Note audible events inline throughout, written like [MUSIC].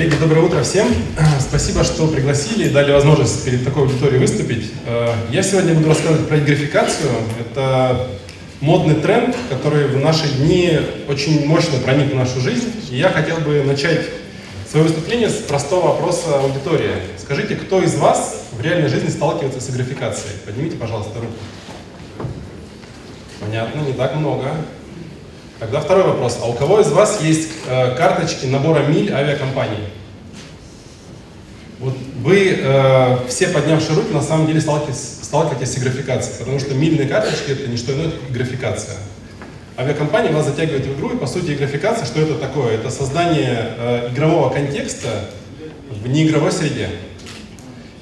Коллеги, доброе утро всем. Спасибо, что пригласили и дали возможность перед такой аудиторией выступить. Э, я сегодня буду рассказывать про графикацию. Это модный тренд, который в наши дни очень мощно проник в нашу жизнь. И я хотел бы начать свое выступление с простого вопроса аудитории. Скажите, кто из вас в реальной жизни сталкивается с графикацией? Поднимите, пожалуйста, руку. Понятно, не так много. Тогда второй вопрос. А у кого из вас есть э, карточки набора миль авиакомпаний? Вот вы, э, все поднявшие руки, на самом деле сталкиваетесь, сталкиваетесь с графикацией, потому что мильные карточки это не что иное, как графикация. Авиакомпания вас затягивает в игру, и по сути графикация, что это такое? Это создание э, игрового контекста в неигровой среде.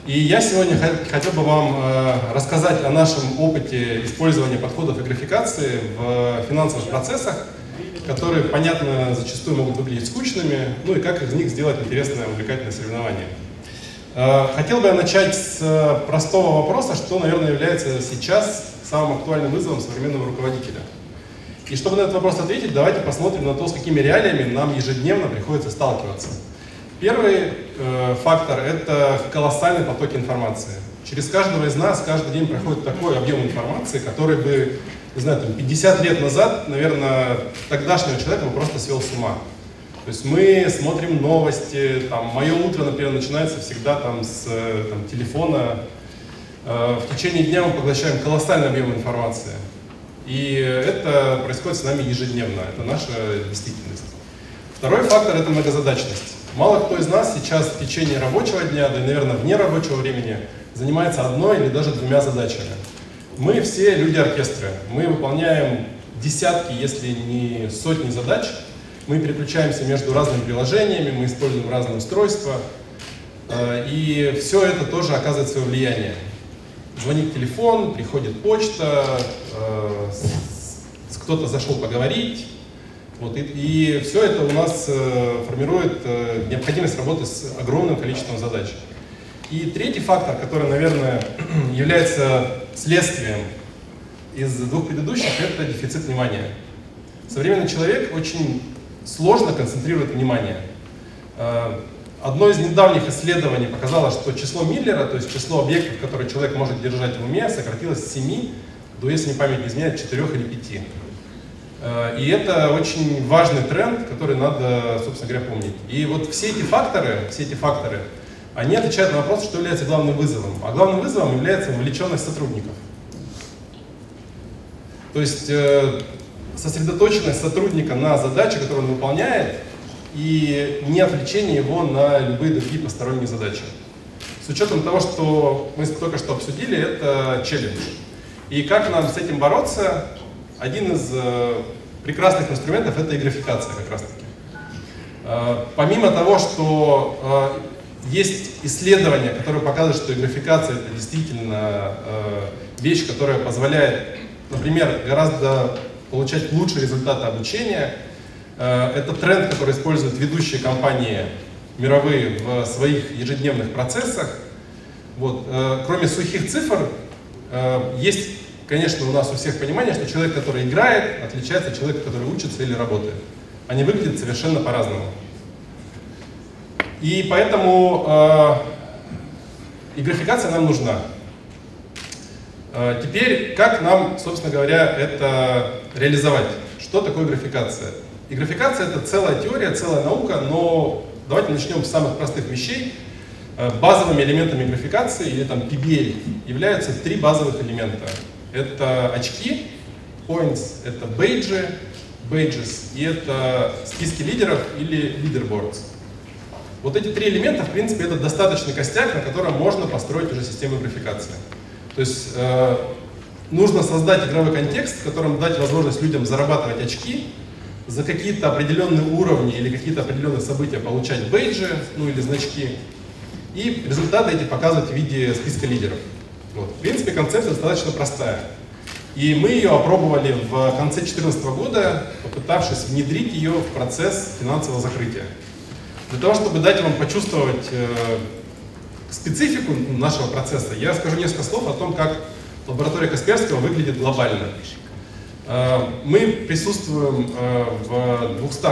И я сегодня хотел бы вам э, рассказать о нашем опыте использования подходов и графикации в финансовых процессах, которые, понятно, зачастую могут выглядеть скучными, ну и как из них сделать интересное, увлекательное соревнование. Э, хотел бы я начать с простого вопроса, что, наверное, является сейчас самым актуальным вызовом современного руководителя. И чтобы на этот вопрос ответить, давайте посмотрим на то, с какими реалиями нам ежедневно приходится сталкиваться. Первый э, фактор – это колоссальный поток информации. Через каждого из нас каждый день проходит такой объем информации, который бы, не знаю, там, 50 лет назад, наверное, тогдашнего человека бы просто свел с ума. То есть мы смотрим новости, там, мое утро, например, начинается всегда там, с э, там, телефона. Э, в течение дня мы поглощаем колоссальный объем информации. И это происходит с нами ежедневно, это наша действительность. Второй фактор – это многозадачность. Мало кто из нас сейчас в течение рабочего дня, да и, наверное, вне рабочего времени занимается одной или даже двумя задачами. Мы все люди оркестра. Мы выполняем десятки, если не сотни задач. Мы переключаемся между разными приложениями, мы используем разные устройства. Э, и все это тоже оказывает свое влияние. Звонит телефон, приходит почта, э, кто-то зашел поговорить, вот, и, и все это у нас э, формирует э, необходимость работы с огромным количеством задач. И третий фактор, который, наверное, [CLEARS THROAT] является следствием из двух предыдущих, это дефицит внимания. Современный человек очень сложно концентрирует внимание. Э, одно из недавних исследований показало, что число Миллера, то есть число объектов, которые человек может держать в уме, сократилось с 7 до, если не память не изменяет, 4 или 5. Э, и это очень важный тренд, который надо, собственно говоря, помнить. И вот все эти факторы, все эти факторы, они отвечают на вопрос, что является главным вызовом. А главным вызовом является вовлеченность сотрудников. То есть э, сосредоточенность сотрудника на задаче, которую он выполняет, и не отвлечение его на любые другие посторонние задачи. С учетом того, что мы только что обсудили, это челлендж. И как нам с этим бороться, один из э, прекрасных инструментов это и как раз таки. Э, помимо того, что э, есть исследования, которые показывают, что графикация это действительно вещь, которая позволяет, например, гораздо получать лучшие результаты обучения. Это тренд, который используют ведущие компании мировые в своих ежедневных процессах. Вот. Кроме сухих цифр, есть конечно, у нас у всех понимание, что человек, который играет, отличается от человека, который учится или работает. Они выглядят совершенно по-разному. И поэтому э, и графикация нам нужна. Э, теперь, как нам, собственно говоря, это реализовать? Что такое графикация? И это целая теория, целая наука, но давайте начнем с самых простых вещей. Э, базовыми элементами графикации, или там PBL, являются три базовых элемента это очки, points — это бейджи, badges, и это списки лидеров или leaderboards. Вот эти три элемента, в принципе, это достаточный костяк, на котором можно построить уже систему графикации. То есть э, нужно создать игровой контекст, в котором дать возможность людям зарабатывать очки, за какие-то определенные уровни или какие-то определенные события получать бейджи, ну или значки, и результаты эти показывать в виде списка лидеров. Вот. В принципе, концепция достаточно простая. И мы ее опробовали в конце 2014 года, попытавшись внедрить ее в процесс финансового закрытия. Для того, чтобы дать вам почувствовать э, специфику нашего процесса, я скажу несколько слов о том, как лаборатория Касперского выглядит глобально. Э, мы присутствуем э, в 200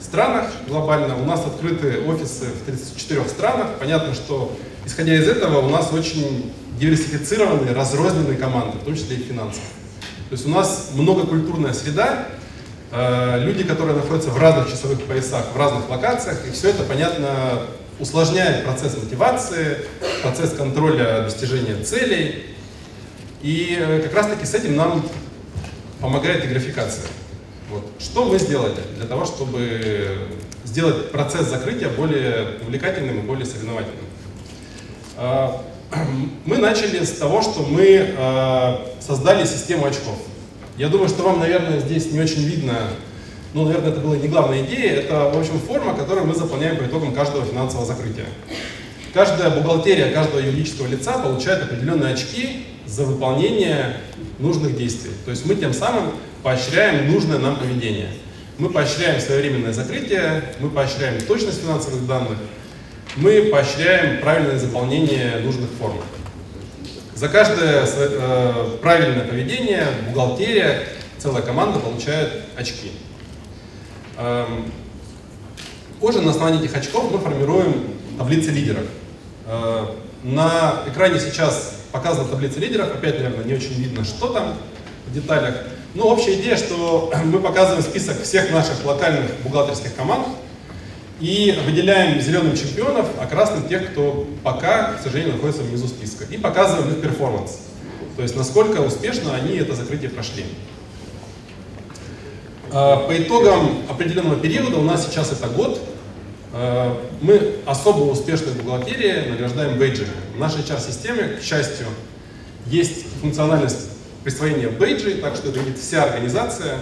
странах глобально. У нас открыты офисы в 34 странах. Понятно, что исходя из этого у нас очень диверсифицированные, разрозненные команды, в том числе и финансовые. То есть у нас многокультурная среда, э, люди, которые находятся в разных часовых поясах, в разных локациях, и все это, понятно, усложняет процесс мотивации, процесс контроля достижения целей. И э, как раз таки с этим нам помогает и графикация. Вот. Что мы сделали для того, чтобы сделать процесс закрытия более увлекательным и более соревновательным? [CLEARS THROAT] Мы начали с того, что мы а, создали систему очков. Я думаю, что вам, наверное, здесь не очень видно, ну, наверное, это была не главная идея, это, в общем, форма, которую мы заполняем по итогам каждого финансового закрытия. Каждая бухгалтерия каждого юридического лица получает определенные очки за выполнение нужных действий. То есть мы тем самым поощряем нужное нам поведение. Мы поощряем своевременное закрытие, мы поощряем точность финансовых данных, мы поощряем правильное заполнение нужных форм. За каждое э, правильное поведение бухгалтерия, целая команда получает очки. Эм, позже на основании этих очков мы формируем таблицы лидеров. Э, на экране сейчас показана таблица лидеров, опять, наверное, не очень видно, что там в деталях. Но общая идея, что [CLEARS THROAT] мы показываем список всех наших локальных бухгалтерских команд и выделяем зеленым чемпионов, а красным тех, кто пока, к сожалению, находится внизу списка. И показываем их перформанс. То есть, насколько успешно они это закрытие прошли. А, по итогам определенного периода, у нас сейчас это год, а, мы особо успешные бухгалтерии награждаем бейджами. В нашей HR-системе, к счастью, есть функциональность присвоения бейджей, так что это видит вся организация.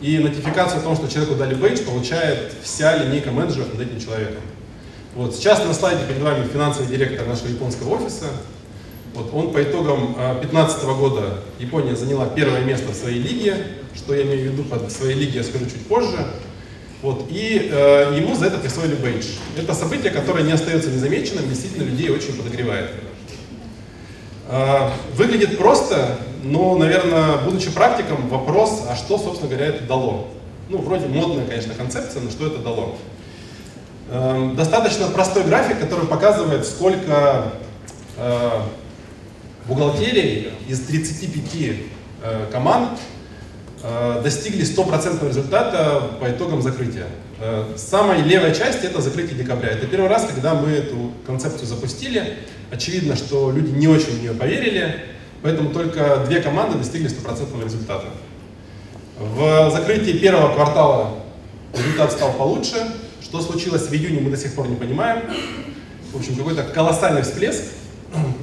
И нотификацию о том, что человеку дали бейдж, получает вся линейка менеджеров над этим человеком. Вот сейчас на слайде перед вами финансовый директор нашего японского офиса. Вот он по итогам 2015 года Япония заняла первое место в своей лиге, что я имею в виду под своей лиге, я скажу чуть позже. Вот, и э, ему за это присвоили бейдж. Это событие, которое не остается незамеченным, действительно людей очень подогревает. Э, выглядит просто, но, наверное, будучи практиком, вопрос, а что, собственно говоря, это дало? Ну, вроде модная, конечно, концепция, но что это дало? Э, достаточно простой график, который показывает, сколько э, бухгалтерий из 35 э, команд э, достигли стопроцентного результата по итогам закрытия. Самая левая часть это закрытие декабря. Это первый раз, когда мы эту концепцию запустили. Очевидно, что люди не очень в нее поверили, поэтому только две команды достигли стопроцентного результата. В закрытии первого квартала результат стал получше. Что случилось в июне, мы до сих пор не понимаем. В общем, какой-то колоссальный всплеск.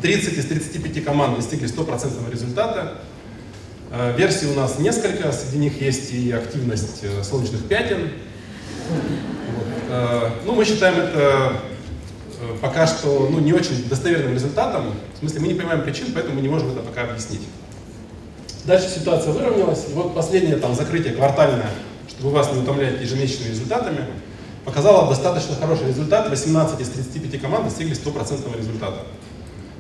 30 из 35 команд достигли стопроцентного результата. Э, версий у нас несколько, среди них есть и активность э, солнечных пятен. Вот. Э, ну, мы считаем это пока что ну, не очень достоверным результатом. В смысле, мы не понимаем причин, поэтому мы не можем это пока объяснить. Дальше ситуация выровнялась. И вот последнее там закрытие квартальное, чтобы вас не утомлять ежемесячными результатами, показало достаточно хороший результат. 18 из 35 команд достигли стопроцентного результата.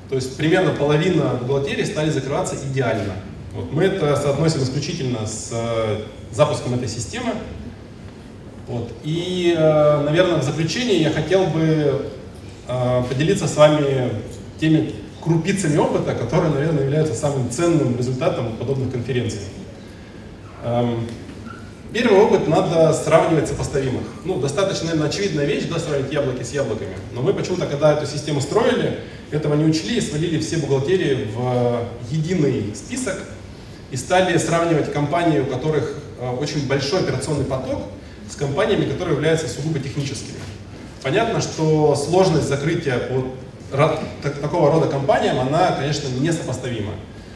То есть примерно половина бухгалтерии стали закрываться идеально. Вот. Мы это соотносим исключительно с э, запуском этой системы. Вот. И, э, наверное, в заключение я хотел бы э, поделиться с вами теми крупицами опыта, которые, наверное, являются самым ценным результатом подобных конференций. Эм, первый опыт надо сравнивать сопоставимых. Ну, достаточно, наверное, очевидная вещь, да, сравнить яблоки с яблоками. Но мы почему-то, когда эту систему строили, этого не учли и свалили все бухгалтерии в единый список и стали сравнивать компании, у которых э, очень большой операционный поток, с компаниями, которые являются сугубо техническими. Понятно, что сложность закрытия по такого рода компаниям, она, конечно, несопоставима.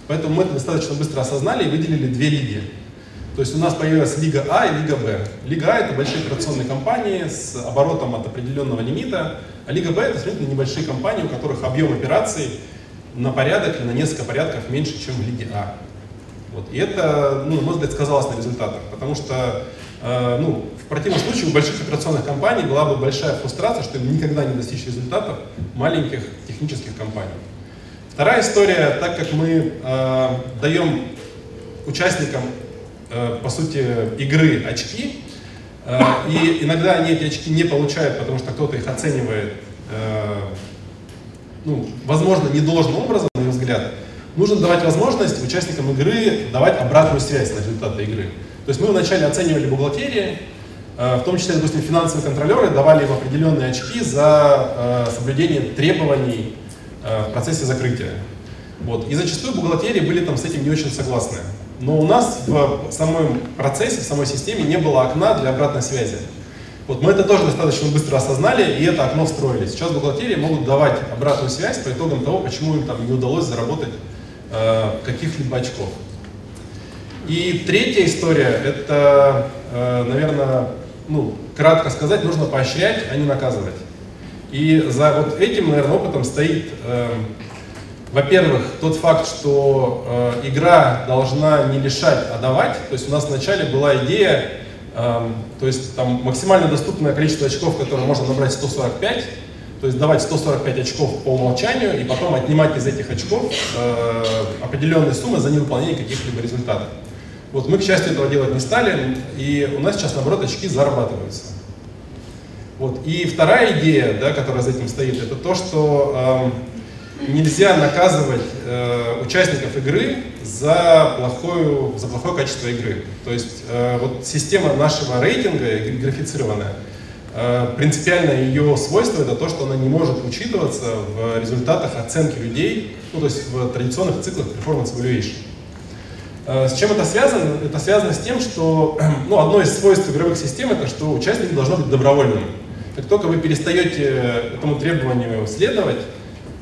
Поэтому мы это достаточно быстро осознали и выделили две лиги. То есть у нас появилась Лига А и Лига Б. Лига А это большие операционные компании с оборотом от определенного лимита, а Лига Б это сравнительно небольшие компании, у которых объем операций на порядок или на несколько порядков меньше, чем в Лиге А. Вот. И это, ну, на мой взгляд, сказалось на результатах, потому что э, ну, в противном случае у больших операционных компаний была бы большая фрустрация, что им никогда не достичь результатов маленьких технических компаний. Вторая история, так как мы э, даем участникам, э, по сути, игры очки, Э, и иногда они эти очки не получают, потому что кто-то их оценивает, э, ну, возможно, не должным образом, на мой взгляд. Нужно давать возможность участникам игры давать обратную связь на результаты игры. То есть мы вначале оценивали бухгалтерии, в том числе, допустим, финансовые контролеры давали им определенные очки за соблюдение требований в процессе закрытия. Вот. И зачастую бухгалтерии были там с этим не очень согласны. Но у нас в самом процессе, в самой системе не было окна для обратной связи. Вот мы это тоже достаточно быстро осознали, и это окно встроили. Сейчас бухгалтерии могут давать обратную связь по итогам того, почему им там не удалось заработать э, каких-либо очков. И третья история, это, э, наверное, ну, кратко сказать, нужно поощрять, а не наказывать. И за вот этим, наверное, опытом стоит э, во-первых, тот факт, что э, игра должна не лишать, а давать. То есть у нас вначале была идея, э, то есть там максимально доступное количество очков, которые можно набрать 145, то есть давать 145 очков по умолчанию и потом отнимать из этих очков э, определенные суммы за невыполнение каких-либо результатов. Вот мы, к счастью, этого делать не стали, и у нас сейчас, наоборот, очки зарабатываются. Вот. И вторая идея, да, которая за этим стоит, это то, что э, нельзя наказывать э, участников игры за, плохое за плохое качество игры. То есть э, вот система нашего рейтинга графицированная, э, принципиально ее свойство это то, что она не может учитываться в результатах оценки людей, ну, то есть в традиционных циклах performance evaluation. Э, с чем это связано? Это связано с тем, что [CLEARS THROAT] ну, одно из свойств игровых систем это, что участник должно быть добровольным. Как только вы перестаете этому требованию следовать,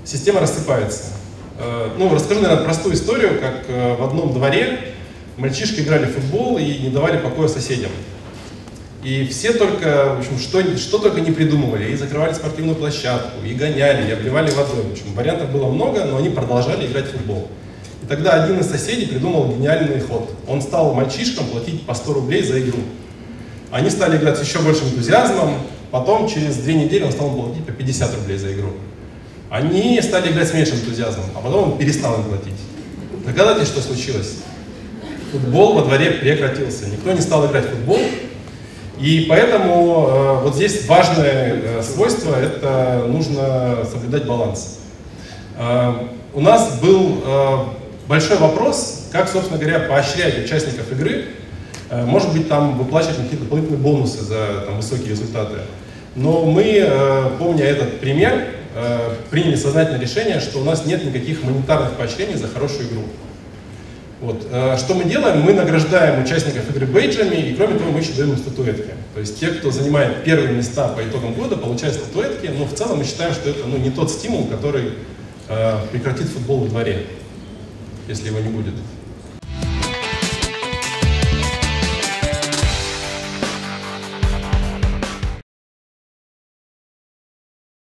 система рассыпается. Э, ну, расскажу, наверное, простую историю, как э, в одном дворе мальчишки играли в футбол и не давали покоя соседям. И все только, в общем, что, что только не придумывали. И закрывали спортивную площадку, и гоняли, и обливали водой. В общем, вариантов было много, но они продолжали играть в футбол. И тогда один из соседей придумал гениальный ход. Он стал мальчишкам платить по 100 рублей за игру. Они стали играть с еще большим энтузиазмом. Потом, через две недели, он стал платить по 50 рублей за игру. Они стали играть с меньшим энтузиазмом, а потом он перестал им платить. Догадайтесь, что случилось? Футбол во дворе прекратился. Никто не стал играть в футбол. И поэтому э, вот здесь важное э, свойство – это нужно соблюдать баланс. Э, у нас был э, большой вопрос, как, собственно говоря, поощрять участников игры. Э, может быть, там выплачивать какие-то дополнительные бонусы за там, высокие результаты. Но мы, э, помня этот пример, Э, приняли сознательное решение, что у нас нет никаких монетарных поощрений за хорошую игру. Вот. Что мы делаем? Мы награждаем участников игры бейджами, и кроме того мы еще даем им статуэтки. То есть те, кто занимает первые места по итогам года, получают статуэтки, но в целом мы считаем, что это ну, не тот стимул, который э, прекратит футбол во дворе, если его не будет.